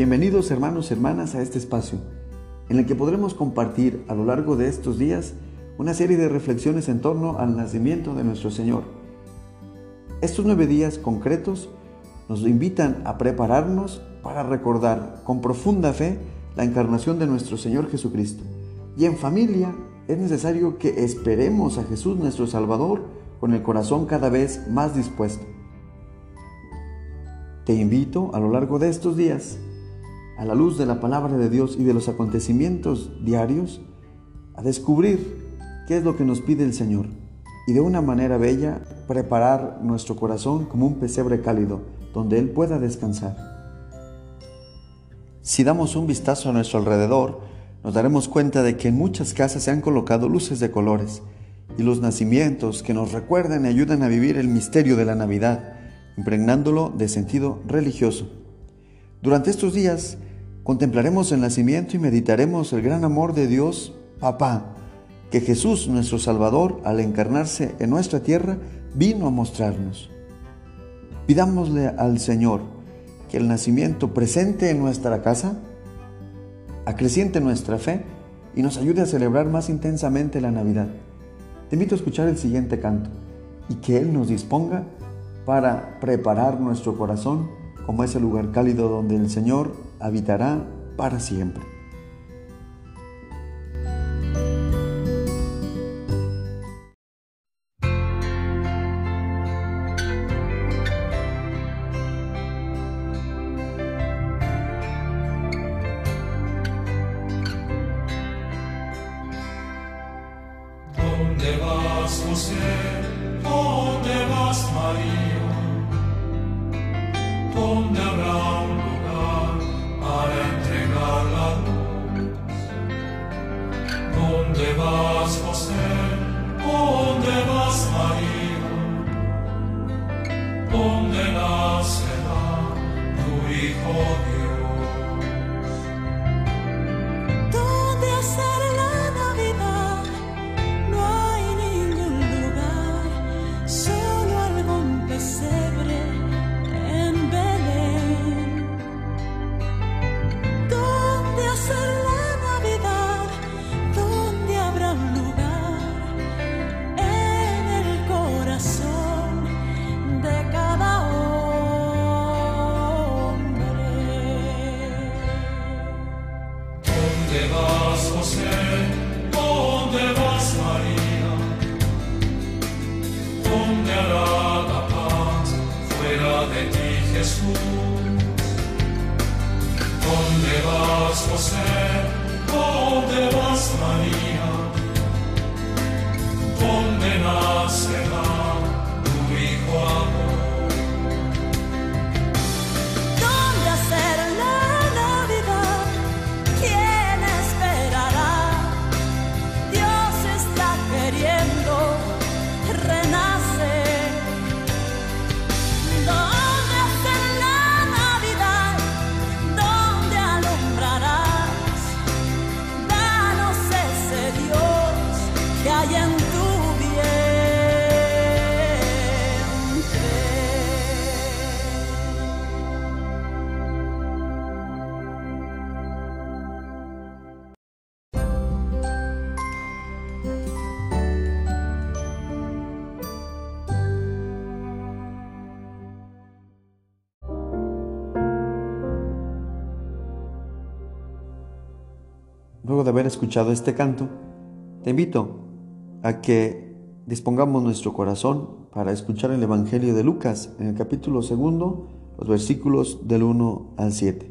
Bienvenidos hermanos y hermanas a este espacio, en el que podremos compartir a lo largo de estos días una serie de reflexiones en torno al nacimiento de nuestro Señor. Estos nueve días concretos nos invitan a prepararnos para recordar con profunda fe la encarnación de nuestro Señor Jesucristo. Y en familia es necesario que esperemos a Jesús nuestro Salvador con el corazón cada vez más dispuesto. Te invito a lo largo de estos días a la luz de la palabra de Dios y de los acontecimientos diarios, a descubrir qué es lo que nos pide el Señor y de una manera bella preparar nuestro corazón como un pesebre cálido donde Él pueda descansar. Si damos un vistazo a nuestro alrededor, nos daremos cuenta de que en muchas casas se han colocado luces de colores y los nacimientos que nos recuerdan y ayudan a vivir el misterio de la Navidad, impregnándolo de sentido religioso. Durante estos días Contemplaremos el nacimiento y meditaremos el gran amor de Dios, Papá, que Jesús, nuestro Salvador, al encarnarse en nuestra tierra, vino a mostrarnos. Pidámosle al Señor que el nacimiento presente en nuestra casa, acreciente nuestra fe y nos ayude a celebrar más intensamente la Navidad. Te invito a escuchar el siguiente canto y que Él nos disponga para preparar nuestro corazón como ese lugar cálido donde el Señor habitará para siempre. ¿Dónde vas, José? ¿Dónde vas, María? ¿Dónde hará la paz fuera de ti, Jesús? ¿Dónde vas, José? ¿Dónde vas, María? ¿Dónde nacerá Luego de haber escuchado este canto, te invito a que dispongamos nuestro corazón para escuchar el Evangelio de Lucas en el capítulo segundo, los versículos del 1 al 7.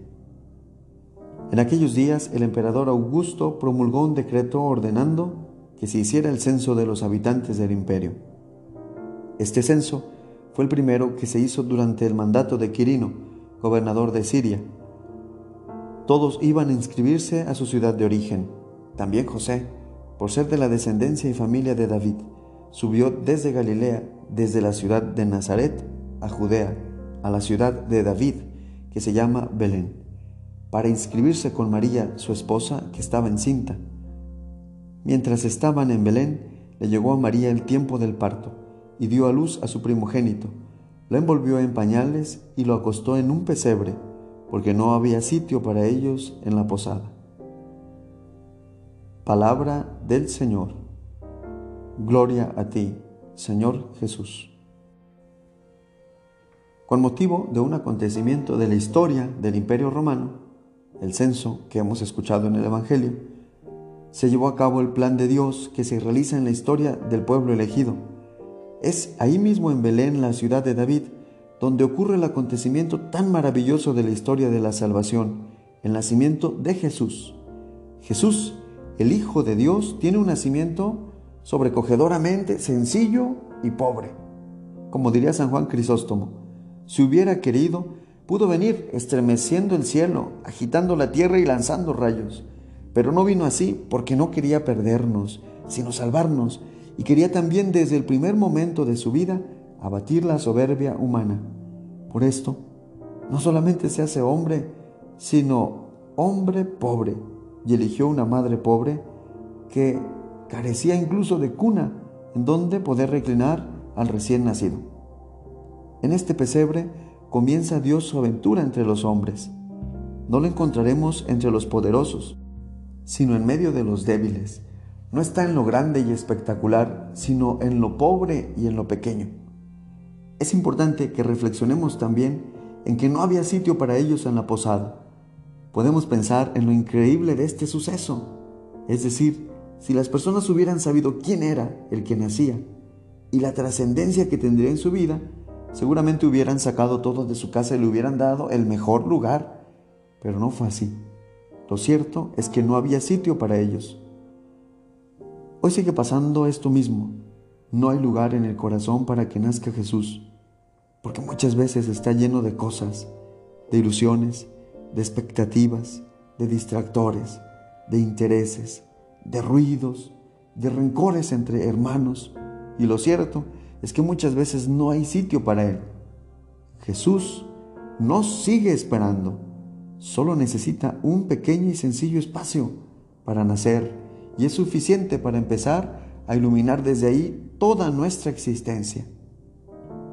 En aquellos días el emperador Augusto promulgó un decreto ordenando que se hiciera el censo de los habitantes del imperio. Este censo fue el primero que se hizo durante el mandato de Quirino, gobernador de Siria. Todos iban a inscribirse a su ciudad de origen. También José, por ser de la descendencia y familia de David, subió desde Galilea, desde la ciudad de Nazaret a Judea, a la ciudad de David, que se llama Belén, para inscribirse con María, su esposa, que estaba encinta. Mientras estaban en Belén, le llegó a María el tiempo del parto, y dio a luz a su primogénito. Lo envolvió en pañales y lo acostó en un pesebre, porque no había sitio para ellos en la posada. Palabra del Señor. Gloria a ti, Señor Jesús. Con motivo de un acontecimiento de la historia del Imperio Romano, el censo que hemos escuchado en el Evangelio, se llevó a cabo el plan de Dios que se realiza en la historia del pueblo elegido. Es ahí mismo en Belén, la ciudad de David, donde ocurre el acontecimiento tan maravilloso de la historia de la salvación, el nacimiento de Jesús. Jesús, el Hijo de Dios, tiene un nacimiento sobrecogedoramente sencillo y pobre. Como diría San Juan Crisóstomo, si hubiera querido, pudo venir estremeciendo el cielo, agitando la tierra y lanzando rayos. Pero no vino así porque no quería perdernos, sino salvarnos, y quería también desde el primer momento de su vida abatir la soberbia humana. Por esto, no solamente se hace hombre, sino hombre pobre, y eligió una madre pobre que carecía incluso de cuna en donde poder reclinar al recién nacido. En este pesebre comienza Dios su aventura entre los hombres. No lo encontraremos entre los poderosos, sino en medio de los débiles. No está en lo grande y espectacular, sino en lo pobre y en lo pequeño. Es importante que reflexionemos también en que no había sitio para ellos en la posada. Podemos pensar en lo increíble de este suceso, es decir, si las personas hubieran sabido quién era el que nacía y la trascendencia que tendría en su vida, seguramente hubieran sacado todo de su casa y le hubieran dado el mejor lugar, pero no fue así. Lo cierto es que no había sitio para ellos. Hoy sigue pasando esto mismo. No hay lugar en el corazón para que nazca Jesús porque muchas veces está lleno de cosas, de ilusiones, de expectativas, de distractores, de intereses, de ruidos, de rencores entre hermanos. Y lo cierto es que muchas veces no hay sitio para Él. Jesús no sigue esperando, solo necesita un pequeño y sencillo espacio para nacer y es suficiente para empezar a iluminar desde ahí toda nuestra existencia.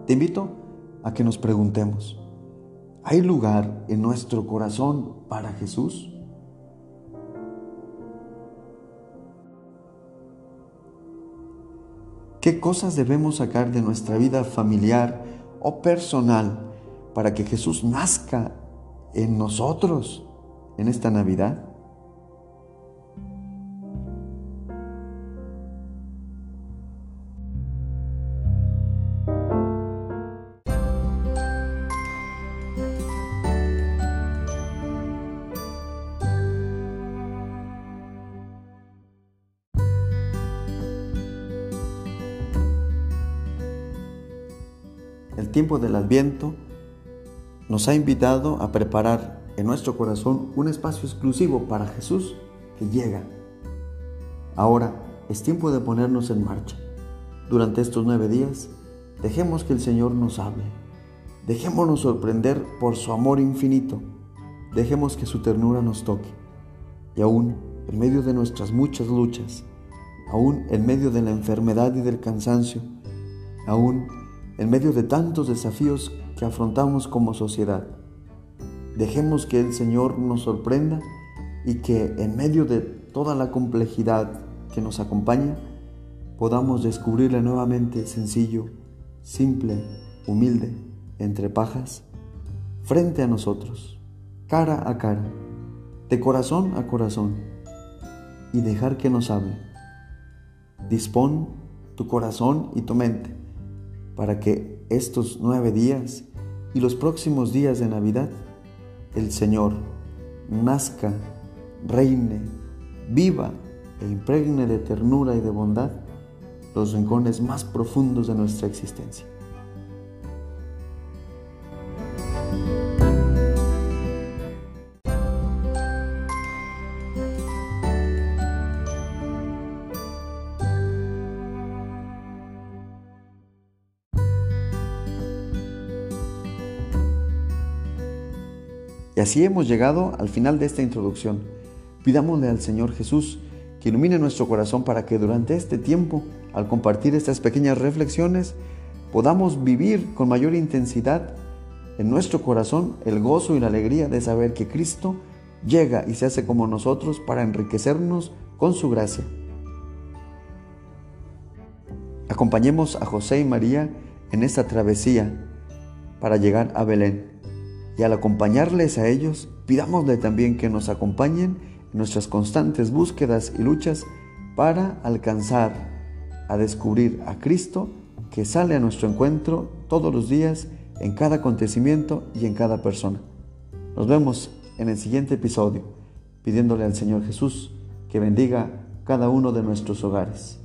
Te invito a que nos preguntemos, ¿hay lugar en nuestro corazón para Jesús? ¿Qué cosas debemos sacar de nuestra vida familiar o personal para que Jesús nazca en nosotros en esta Navidad? El tiempo del Adviento nos ha invitado a preparar en nuestro corazón un espacio exclusivo para Jesús que llega. Ahora es tiempo de ponernos en marcha. Durante estos nueve días, dejemos que el Señor nos hable. Dejémonos sorprender por su amor infinito. Dejemos que su ternura nos toque. Y aún en medio de nuestras muchas luchas, aún en medio de la enfermedad y del cansancio, aún en medio de tantos desafíos que afrontamos como sociedad. Dejemos que el Señor nos sorprenda y que en medio de toda la complejidad que nos acompaña, podamos descubrirle nuevamente sencillo, simple, humilde, entre pajas, frente a nosotros, cara a cara, de corazón a corazón, y dejar que nos hable. Dispón tu corazón y tu mente para que estos nueve días y los próximos días de Navidad el Señor nazca, reine, viva e impregne de ternura y de bondad los rincones más profundos de nuestra existencia. Y así hemos llegado al final de esta introducción. Pidámosle al Señor Jesús que ilumine nuestro corazón para que durante este tiempo, al compartir estas pequeñas reflexiones, podamos vivir con mayor intensidad en nuestro corazón el gozo y la alegría de saber que Cristo llega y se hace como nosotros para enriquecernos con su gracia. Acompañemos a José y María en esta travesía para llegar a Belén. Y al acompañarles a ellos, pidámosle también que nos acompañen en nuestras constantes búsquedas y luchas para alcanzar a descubrir a Cristo que sale a nuestro encuentro todos los días en cada acontecimiento y en cada persona. Nos vemos en el siguiente episodio, pidiéndole al Señor Jesús que bendiga cada uno de nuestros hogares.